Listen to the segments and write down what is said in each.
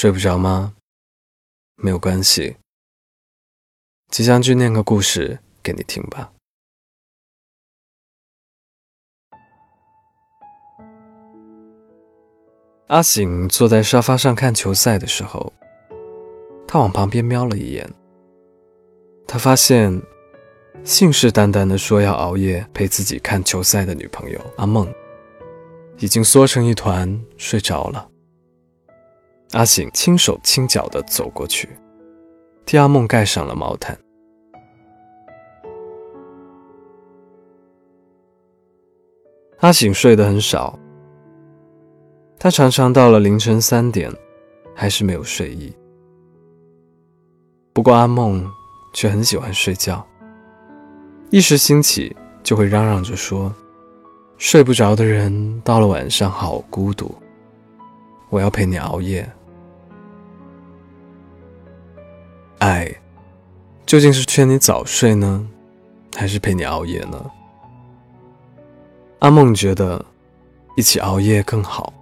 睡不着吗？没有关系，吉祥君念个故事给你听吧。阿醒坐在沙发上看球赛的时候，他往旁边瞄了一眼，他发现信誓旦旦的说要熬夜陪自己看球赛的女朋友阿梦，已经缩成一团睡着了。阿醒轻手轻脚地走过去，替阿梦盖上了毛毯。阿醒睡得很少，他常常到了凌晨三点，还是没有睡意。不过阿梦却很喜欢睡觉，一时兴起就会嚷嚷着说：“睡不着的人到了晚上好孤独，我要陪你熬夜。”爱，究竟是劝你早睡呢，还是陪你熬夜呢？阿梦觉得一起熬夜更好，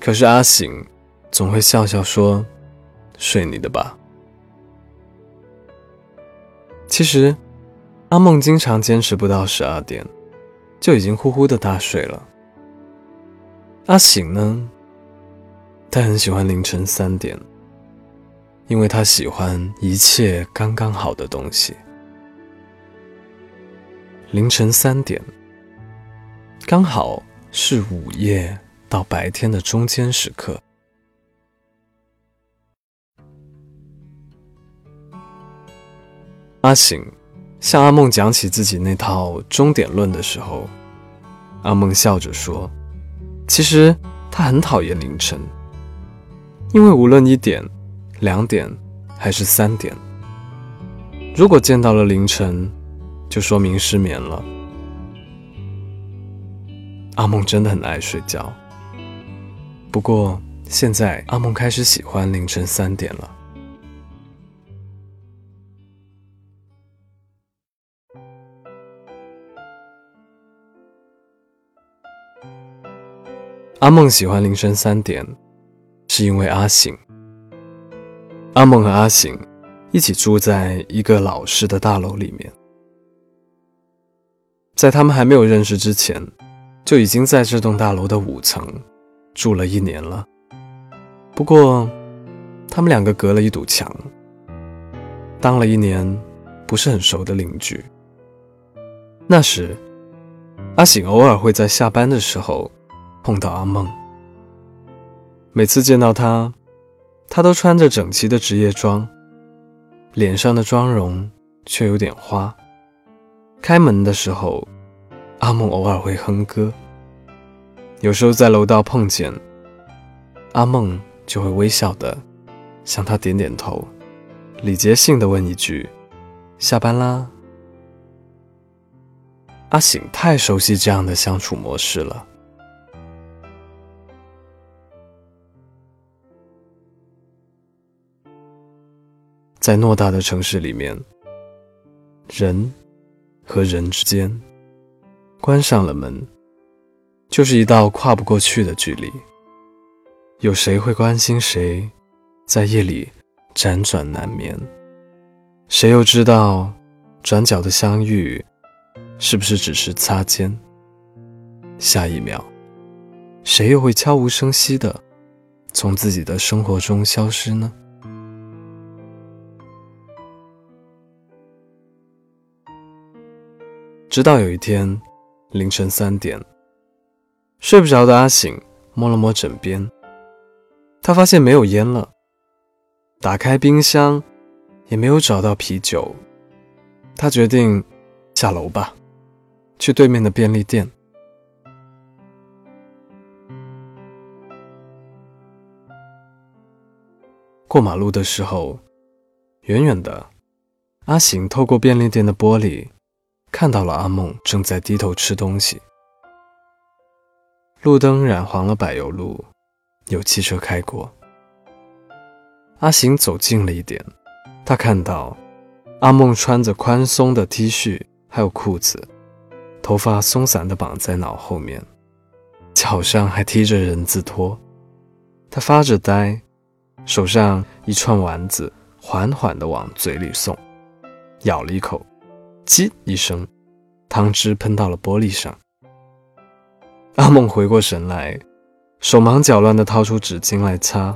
可是阿醒总会笑笑说：“睡你的吧。”其实，阿梦经常坚持不到十二点，就已经呼呼的大睡了。阿醒呢，他很喜欢凌晨三点。因为他喜欢一切刚刚好的东西。凌晨三点，刚好是午夜到白天的中间时刻。阿醒向阿梦讲起自己那套终点论的时候，阿梦笑着说：“其实他很讨厌凌晨，因为无论一点。”两点还是三点？如果见到了凌晨，就说明失眠了。阿梦真的很爱睡觉，不过现在阿梦开始喜欢凌晨三点了。阿梦喜欢凌晨三点，是因为阿醒。阿梦和阿醒一起住在一个老式的大楼里面，在他们还没有认识之前，就已经在这栋大楼的五层住了一年了。不过，他们两个隔了一堵墙，当了一年不是很熟的邻居。那时，阿醒偶尔会在下班的时候碰到阿梦，每次见到他。他都穿着整齐的职业装，脸上的妆容却有点花。开门的时候，阿梦偶尔会哼歌。有时候在楼道碰见，阿梦就会微笑的向他点点头，礼节性的问一句：“下班啦。”阿醒太熟悉这样的相处模式了。在偌大的城市里面，人和人之间关上了门，就是一道跨不过去的距离。有谁会关心谁，在夜里辗转难眠？谁又知道转角的相遇是不是只是擦肩？下一秒，谁又会悄无声息的从自己的生活中消失呢？直到有一天，凌晨三点，睡不着的阿醒摸了摸枕边，他发现没有烟了。打开冰箱，也没有找到啤酒。他决定下楼吧，去对面的便利店。过马路的时候，远远的，阿醒透过便利店的玻璃。看到了阿梦正在低头吃东西，路灯染黄了柏油路，有汽车开过。阿行走近了一点，他看到阿梦穿着宽松的 T 恤，还有裤子，头发松散的绑在脑后面，脚上还踢着人字拖。他发着呆，手上一串丸子缓缓地往嘴里送，咬了一口，叽一声，汤汁喷到了玻璃上。阿梦回过神来，手忙脚乱地掏出纸巾来擦，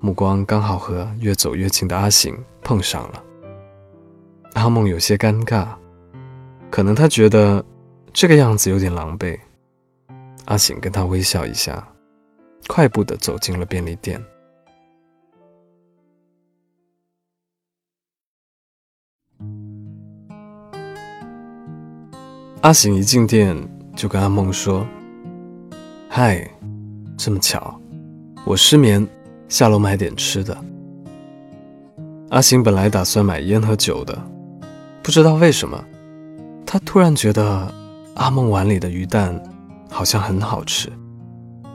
目光刚好和越走越近的阿醒碰上了。阿梦有些尴尬，可能他觉得这个样子有点狼狈。阿醒跟他微笑一下，快步地走进了便利店。阿醒一进店就跟阿梦说。嗨，这么巧，我失眠，下楼买点吃的。阿醒本来打算买烟和酒的，不知道为什么，他突然觉得阿梦碗里的鱼蛋好像很好吃，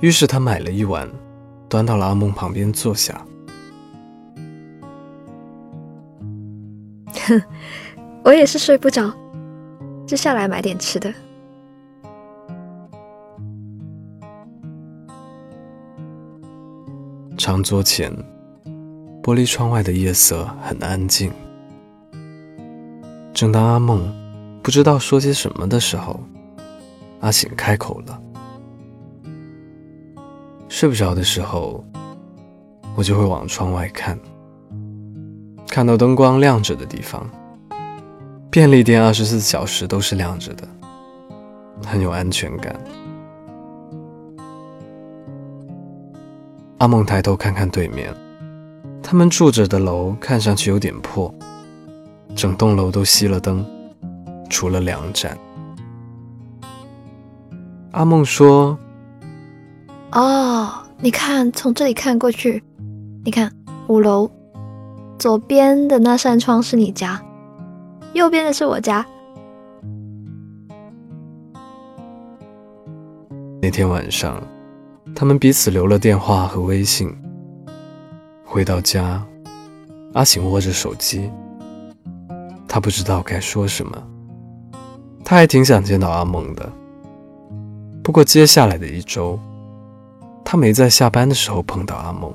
于是他买了一碗，端到了阿梦旁边坐下。哼，我也是睡不着，就下来买点吃的。长桌前，玻璃窗外的夜色很安静。正当阿梦不知道说些什么的时候，阿醒开口了：“睡不着的时候，我就会往窗外看，看到灯光亮着的地方。便利店二十四小时都是亮着的，很有安全感。”阿梦抬头看看对面，他们住着的楼看上去有点破，整栋楼都熄了灯，除了两盏。阿梦说：“哦，你看，从这里看过去，你看五楼左边的那扇窗是你家，右边的是我家。”那天晚上。他们彼此留了电话和微信。回到家，阿醒握着手机，他不知道该说什么。他还挺想见到阿梦的，不过接下来的一周，他没在下班的时候碰到阿梦。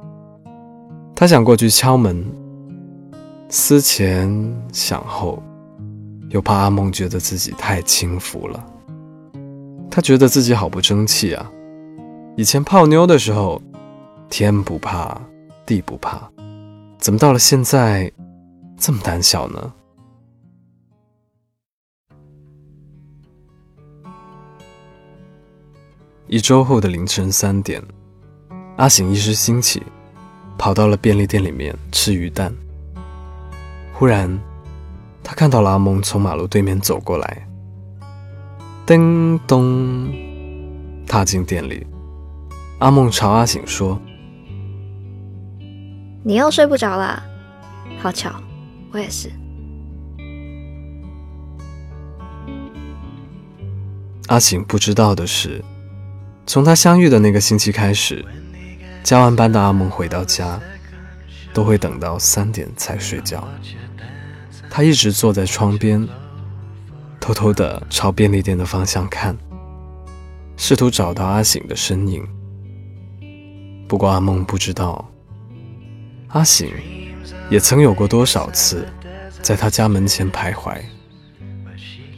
他想过去敲门，思前想后，又怕阿梦觉得自己太轻浮了。他觉得自己好不争气啊。以前泡妞的时候，天不怕地不怕，怎么到了现在这么胆小呢？一周后的凌晨三点，阿醒一时兴起，跑到了便利店里面吃鱼蛋。忽然，他看到了阿梦从马路对面走过来，叮咚，踏进店里。阿梦朝阿醒说：“你又睡不着啦？好巧，我也是。”阿醒不知道的是，从他相遇的那个星期开始，加完班的阿梦回到家，都会等到三点才睡觉。他一直坐在窗边，偷偷的朝便利店的方向看，试图找到阿醒的身影。不过阿梦不知道，阿醒也曾有过多少次在他家门前徘徊。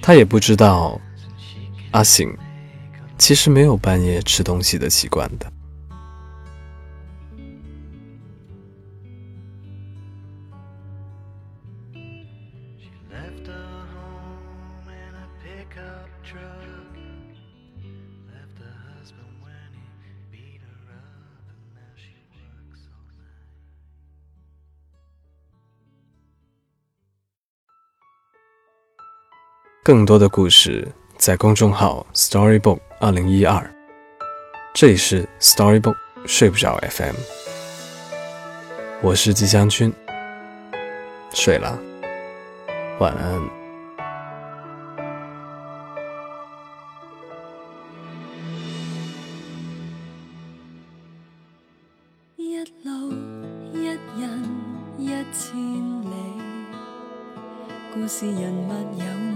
他也不知道，阿醒其实没有半夜吃东西的习惯的。更多的故事在公众号 Storybook 二零一二，这里是 Storybook 睡不着 FM，我是季湘君，睡了，晚安。一路一人一千里，故事人物有。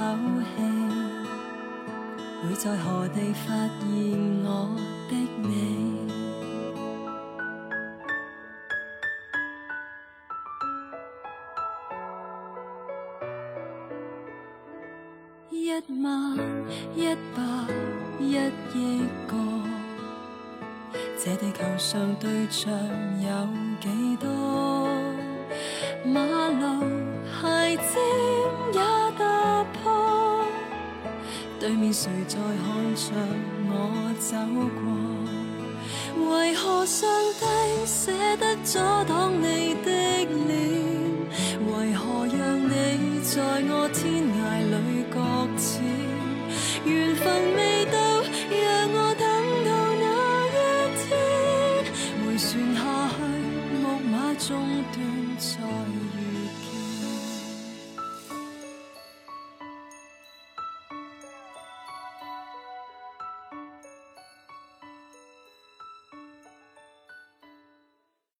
口气。会在何地发现我的美？一晚一百一亿个，这地球上对象有几多？马路谁在看着我走过？为何上帝舍得阻挡你的脸？为何让你在我天涯里搁浅？缘分未。